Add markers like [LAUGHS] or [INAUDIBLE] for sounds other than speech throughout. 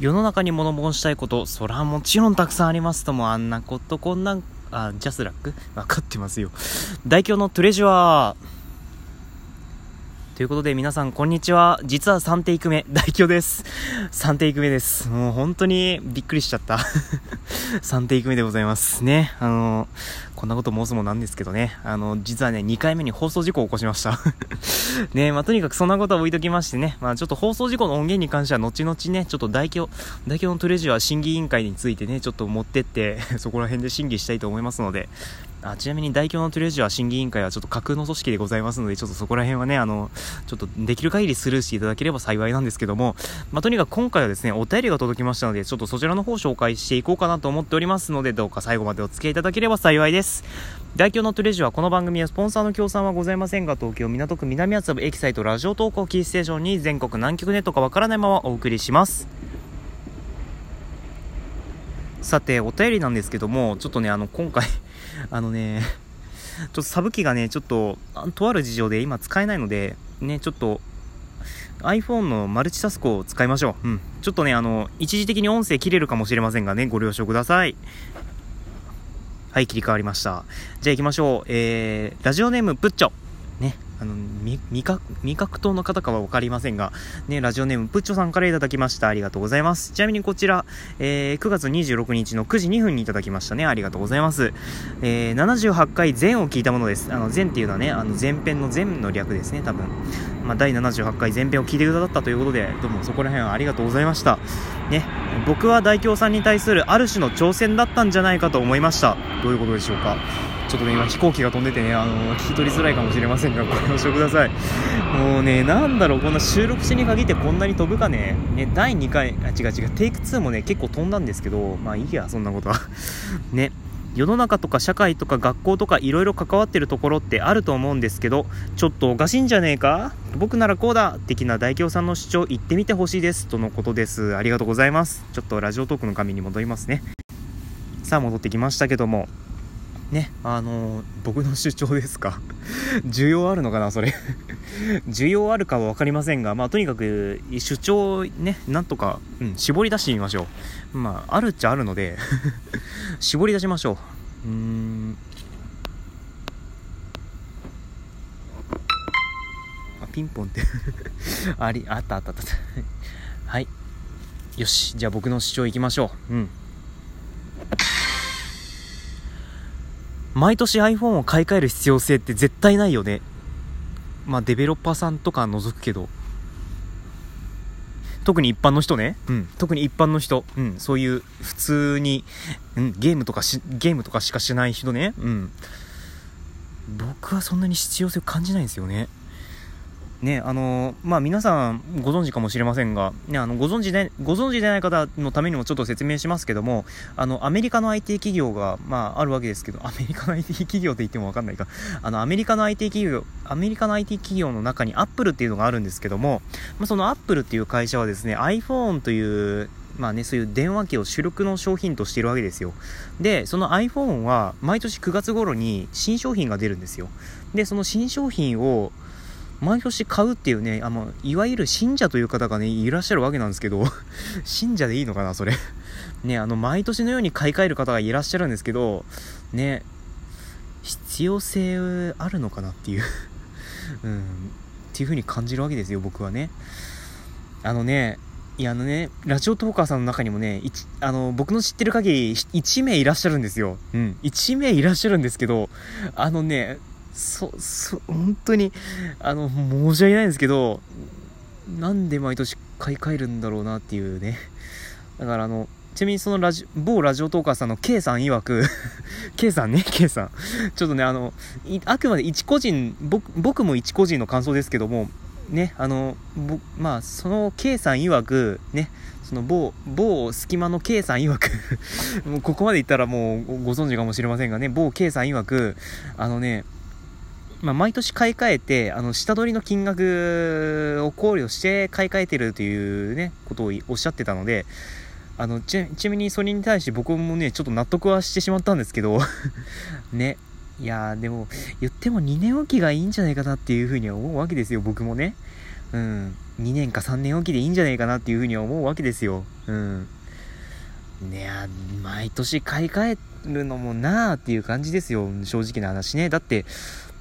世の中に物申したいこと、そらもちろんたくさんありますとも、あんなことこんな、あ、ジャスラック？分かってますよ。[LAUGHS] 大凶のトレジュアー。ということで皆さんこんにちは。実は3テイク目、大凶です。3テイク目です。もう本当にびっくりしちゃった。[LAUGHS] 3テイク目でございます。ね。あの、こんなこと申すもなんですけどね。あの、実はね、2回目に放送事故を起こしました。[LAUGHS] ねまあとにかくそんなことは置いときましてね。まあちょっと放送事故の音源に関しては後々ね、ちょっと大凶、大凶のトレジュア審議委員会についてね、ちょっと持ってって [LAUGHS] そこら辺で審議したいと思いますので、あちなみに大京のトレジュア審議委員会はちょっと架空の組織でございますので、ちょっとそこら辺はね、あの、ちょっとできる限りスルーしていただければ幸いなんですけども、まあ、とにかく今回はですね、お便りが届きましたので、ちょっとそちらの方紹介していこうかなと思っておりますので、どうか最後までお付き合いいただければ幸いです。大京のトレジュア、この番組はスポンサーの協賛はございませんが、東京港区南厚部エキサイトラジオ投稿キーステーションに全国南極ネットかわからないままお送りします。さて、お便りなんですけども、ちょっとね、あの、今回あのね、[LAUGHS] ちょっとサブ機がね、ちょっと、とある事情で今使えないので、ね、ちょっと、iPhone のマルチタスクを使いましょう。うん。ちょっとね、あの、一時的に音声切れるかもしれませんがね、ご了承ください。はい、切り替わりました。じゃあ行きましょう。えー、ラジオネーム、プッチョ。あの、味覚、味覚糖の方かは分かりませんが、ね、ラジオネーム、プッチョさんからいただきました。ありがとうございます。ちなみにこちら、えー、9月26日の9時2分にいただきましたね。ありがとうございます。えー、78回前を聞いたものです。あの、前っていうのはね、あの、前編の前の略ですね、多分。まあ、第78回前編を聞いてくださったということで、どうもそこら辺はありがとうございました。ね、僕は大京さんに対するある種の挑戦だったんじゃないかと思いました。どういうことでしょうか。ちょっとね、今飛行機が飛んでてね、あの、聞き取りづらいかもしれませんが、ご了承ください。もうね、なんだろう、こんな収録しに限ってこんなに飛ぶかね。ね、第2回、あ、違う違う、テイク2もね、結構飛んだんですけど、まあいいや、そんなことは。[LAUGHS] ね。世の中とか社会とか学校とかいろいろ関わってるところってあると思うんですけどちょっとおかしいんじゃねえか？僕ならこうだ的な大京さんの主張言ってみてほしいですとのことですありがとうございますちょっとラジオトークの紙に戻りますねさあ戻ってきましたけどもね、あのー、僕の主張ですか？[LAUGHS] 需要あるのかな、それ [LAUGHS] 需要あるかは分かりませんが、まあ、とにかく、主張ね、なんとか、うん、絞り出してみましょう。まあ、あるっちゃあるので [LAUGHS] 絞り出しましょう。うーん。あ、ピンポンってあり、あったあったあった。はい。よし、じゃあ僕の主張いきましょう。うん。毎年 iPhone を買い替える必要性って絶対ないよね。まあ、デベロッパーさんとか除くけど。特に一般の人ね。うん。特に一般の人。うん。そういう普通に、うん、ゲームとかし、ゲームとかしかしない人ね。うん。僕はそんなに必要性を感じないんですよね。ね、あのまあ、皆さんご存知かもしれませんが、ね、あのご存知でご存知でない方のためにもちょっと説明しますけどもあのアメリカの IT 企業が、まあ、あるわけですけどアメリカの IT 企業って言っても分かんないかあのアメリカの IT 企業アメリカの IT 企業の中にアップルっていうのがあるんですけども、まあ、そのアップルっていう会社はですね iPhone というまあね、そういう電話機を主力の商品としているわけですよ。で、その iPhone は毎年9月頃に新商品が出るんですよ。で、その新商品を毎年買うっていうね、あの、いわゆる信者という方がね、いらっしゃるわけなんですけど、[LAUGHS] 信者でいいのかな、それね、あの、毎年のように買い替える方がいらっしゃるんですけど、ね、必要性あるのかなっていう [LAUGHS] うん、っていう風に感じるわけですよ、僕はね。あのね、いや、あのね、ラジオトーカーさんの中にもね、あの、僕の知ってる限り、1名いらっしゃるんですよ。うん。1名いらっしゃるんですけど、あのね、そ、そ、本当に、あの、申し訳ないんですけど、なんで毎年買い替えるんだろうなっていうね。だからあの、ちなみにそのラジ、某ラジオトーカーさんの K さん曰く [LAUGHS] K さんね、K さん。ちょっとね、あの、あくまで一個人、僕、僕も一個人の感想ですけども、ね、あの、まあ、その K さん曰く、ね、その某、某隙間の K さん曰く [LAUGHS] もうここまで言ったらもうご存知かもしれませんがね、某 K さん曰く、あのね、まあ、毎年買い替えて、あの、下取りの金額を考慮して買い替えてるというね、ことをおっしゃってたので、あの、ちなみにそれに対して僕もね、ちょっと納得はしてしまったんですけど [LAUGHS] ね。いやー、でも、言っても2年おきがいいんじゃないかなっていうふうには思うわけですよ、僕もね。うん。2年か3年おきでいいんじゃないかなっていうふうに思うわけですよ。うん。ね、毎年買い替えるのもなあっていう感じですよ。正直な話ね。だって、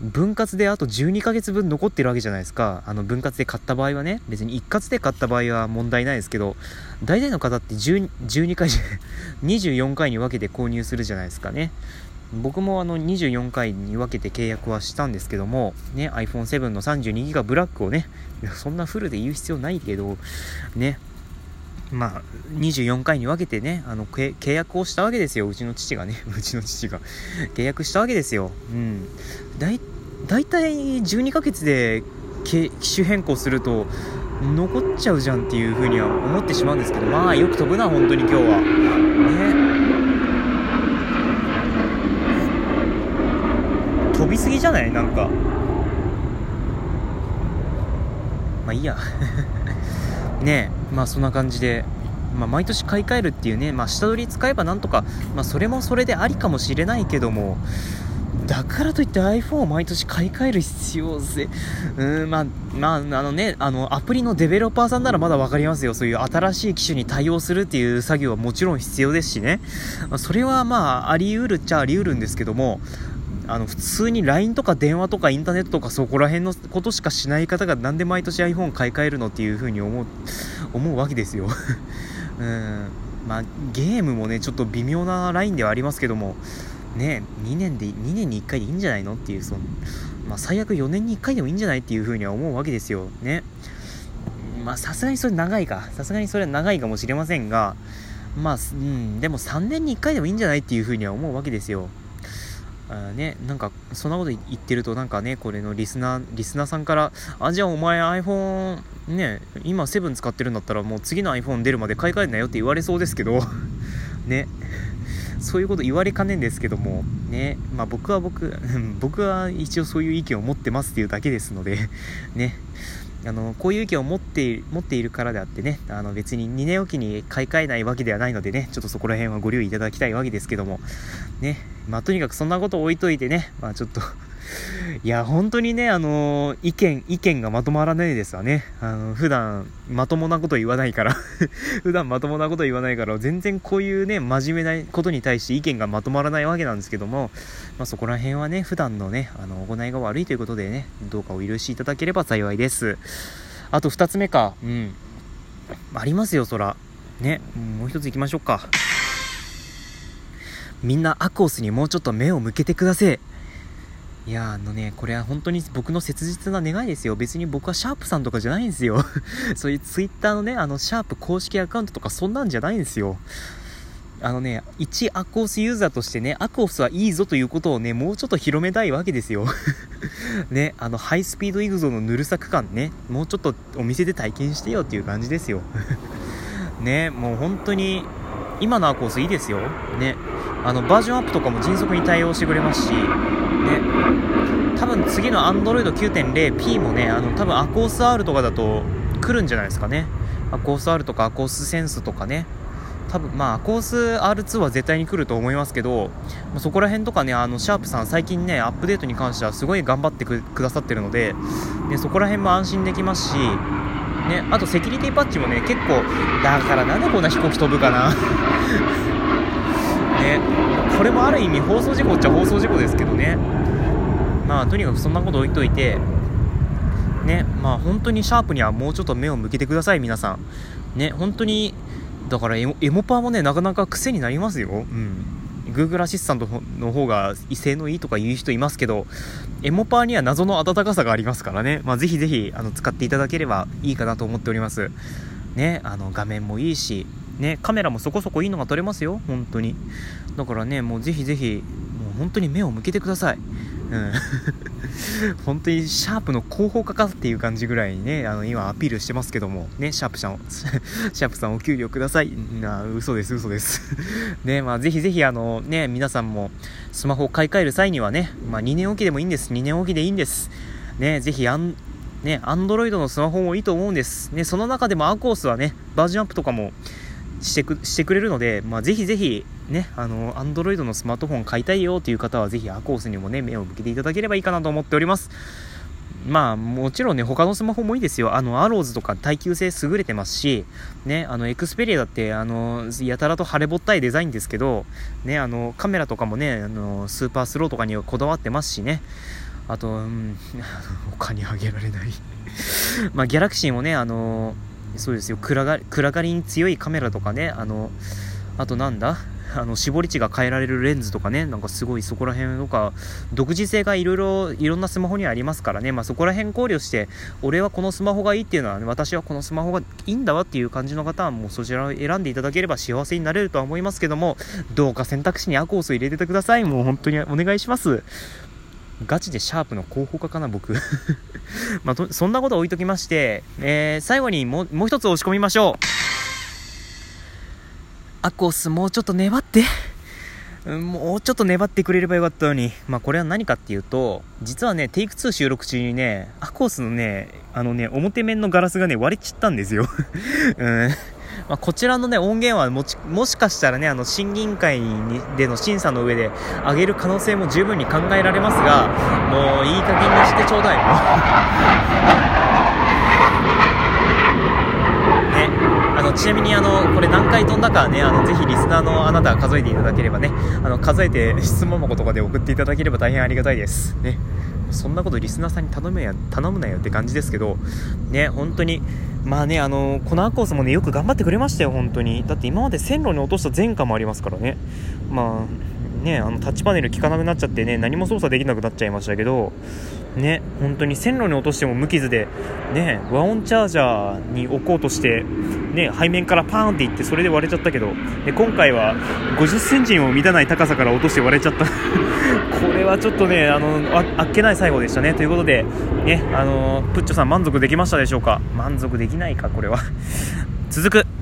分割であと12ヶ月分残ってるわけじゃないですか。あの、分割で買った場合はね、別に一括で買った場合は問題ないですけど、大体の方って12 12回、[LAUGHS] 24回に分けて購入するじゃないですかね。僕もあの24回に分けて契約はしたんですけども、ね、iPhone7 の 32GB ブラックをね、そんなフルで言う必要ないけど、ね、まあ、24回に分けてね、あの、契約をしたわけですよ。うちの父がね、[LAUGHS] うちの父が契約したわけですよ。うん。だい、だいたい12ヶ月で機種変更すると、残っちゃうじゃんっていう風には思ってしまうんですけど、まあ、よく飛ぶな、本当に今日は。ね。飛びすぎじゃない？なんか。まあいいや。[LAUGHS] ねえ、まあそんな感じで、まあ、毎年買い替えるっていうね、まあ、下取り使えばなんとか、まあ、それもそれでありかもしれないけども、だからといって iPhone を毎年買い替える必要性、うーん、まあ、まあ、あのね、あの、アプリのデベロッパーさんならまだわかりますよ。そういう新しい機種に対応するっていう作業はもちろん必要ですしね。まあ、それはまあ、あり得るっちゃあり得るんですけども、あの普通に LINE とか電話とかインターネットとかそこら辺のことしかしない方がなんで毎年 iPhone 買い替えるのっていう風に思う思うわけですよ。[LAUGHS] うん。まあゲームもねちょっと微妙なラインではありますけどもね2年で2年に1回でいいんじゃないのっていうそのまあ最悪4年に1回でもいいんじゃないっていう風には思うわけですよ。ね。まあさすがにそれ長いか。さすがにそれは長いかもしれませんがまあ、うん、でも3年に1回でもいいんじゃないっていう風には思うわけですよ。あね、なんかそんなこと言ってるとなんかねこれのリスナーリスナーさんからあじゃあお前 iPhone ね今7使ってるんだったらもう次の iPhone 出るまで買い替えんなよって言われそうですけど [LAUGHS] ね。そういうこと言われかねんですけどもね。まあ僕は僕僕は一応そういう意見を持ってますっていうだけですので [LAUGHS] ね。あのこういう意見を持って持っているからであってねあの別に2年おきに買い替えないわけではないのでねちょっとそこら辺はご留意いただきたいわけですけどもねまあとにかくそんなことを置いといてねまあちょっといや、本当にね、あのー、意見、意見がまとまらないですわね。あの、普段、まともなこと言わないから [LAUGHS] 普段まともなこと言わないから、全然こういうね、真面目なことに対して意見がまとまらないわけなんですけども、まあ、そこら辺はね、普段のね、あの、行いが悪いということでね、どうかお許しいただければ幸いです。あと2つ目か、うん。ありますよ、そら。ね、もう一つ行きましょうか。みんなアコースにもうちょっと目を向けてください。いやあのね、これは本当に僕の切実な願いですよ。別に僕はシャープさんとかじゃないんですよ。[LAUGHS] そういうツイッターのね、あの、シャープ公式アカウントとかそんなんじゃないんですよ。あのね、一アコースユーザーとしてね、アコースはいいぞということをね、もうちょっと広めたいわけですよ。[LAUGHS] ね、あの、ハイスピードイグゾのぬるさく感ね、もうちょっとお店で体験してよっていう感じですよ。[LAUGHS] ね、もう本当に、今のアコースいいですよ。ね、あの、バージョンアップとかも迅速に対応してくれますし、ね、多分次の Android 9.0P もね、あの、多分アコース R とかだと来るんじゃないですかね。アコース R とかアコースセンスとかね。多分まあ、アコース R2 は絶対に来ると思いますけど、そこら辺とかね、あの、シャープさん最近ね、アップデートに関してはすごい頑張ってくださってるので、ね、そこら辺も安心できますし、ね、あとセキュリティパッチもね、結構、だからなんでこんな飛行機飛ぶかな。[LAUGHS] ね、これもある意味放送事故っちゃ放送事故ですけどね。まあとにかくそんなこと置いといてねまあ本当にシャープにはもうちょっと目を向けてください皆さん。ね本当にだからエモエモパーもねなかなか癖になりますよ。うん。Google アシスタントの方が威勢のいいとか言う人いますけど、エモパーには謎の温かさがありますからね。まあ、ぜひぜひ、あの、使っていただければいいかなと思っております。ね、あの、画面もいいし、ね、カメラもそこそこいいのが撮れますよ、本当に。だからね、もうぜひぜひ、もう本当に目を向けてください。うん。[LAUGHS] 本当にシャープの広報課かっていう感じぐらいにね、あの、今アピールしてますけども、ね、シャープさん、[LAUGHS] シャープさんお給料ください。な、嘘です、嘘です。[LAUGHS] ね、まあぜひぜひあの、ね、皆さんもスマホを買い替える際にはね、まあ2年おきでもいいんです。2年おきでいいんです。ね、ぜひあん、ね、アンドロイドのスマホもいいと思うんです。ね、その中でもアコースはね、バージョンアップとかもしてくしてくれるので、まあ、ぜひぜひ、ね、あの、アンドロイドのスマートフォン買いたいよという方は、ぜひアコースにもね、目を向けていただければいいかなと思っております。まあもちろんね他のスマホもいいですよ。あのアローズとか耐久性優れてますしねあのエクスペリアだってあのやたらと腫れぼったいデザインですけどねあのカメラとかもねあのスーパースローとかにはこだわってますしね。あと、うん、[LAUGHS] 他にあげられない。[LAUGHS] まあギャラクシーもねあのそうですよ。暗が暗がりに強いカメラとかね。あのあとなんだ？あの絞り値が変えられるレンズとかね。なんかすごいそこら辺とか独自性がいろいろいろんなスマホにありますからね、まあ、そこら辺考慮して俺はこのスマホがいいっていうのは、ね、私はこのスマホがいいんだわっていう感じの方はもうそちらを選んでいただければ幸せになれるとは思いますけどもどうか選択肢にアコースを入れててください。もう本当にお願いします。ガチでシャープの広報課かな僕 [LAUGHS] まあ、そんなこと置いときまして、えー、最後にももう一つ押し込みましょうアコースもうちょっと粘ってもうちょっと粘ってくれればよかったのに。まあこれは何かっていうと、実はね、テイク2収録中にね、アコースのね、あのね、表面のガラスがね、割れちったんですよ。[LAUGHS] うんまあ、こちらのね、音源はももしかしたらね、あの、審議委員会にでの審査の上で上げる可能性も十分に考えられますが、もういい加減にしてちょうだい、も [LAUGHS] う。のちなみにあのこれ何回飛んだかねあのぜひリスナーのあなた数えていただければねあの数えて質問箱とかで送っていただければ大変ありがたいです。ね。そんなことリスナーさんに頼むや頼むなよって感じですけどね本当に。まあねあのこのアコースもねよく頑張ってくれましたよ本当に。だって今まで線路に落とした前科もありますからね。まあねあのタッチパネル効かなくなっちゃってね何も操作できなくなっちゃいましたけどね本当に線路に落としても無傷でね和音チャージャーに置こうとしてね背面からパーンっていってそれで割れちゃったけどで今回は5 0センチにも満たない高さから落として割れちゃった。[LAUGHS] これはちょっとねあのあっけない最後でしたね。ということでねあのプッチョさん満足できましたでしょうか？満足できないかこれは。[LAUGHS] 続く。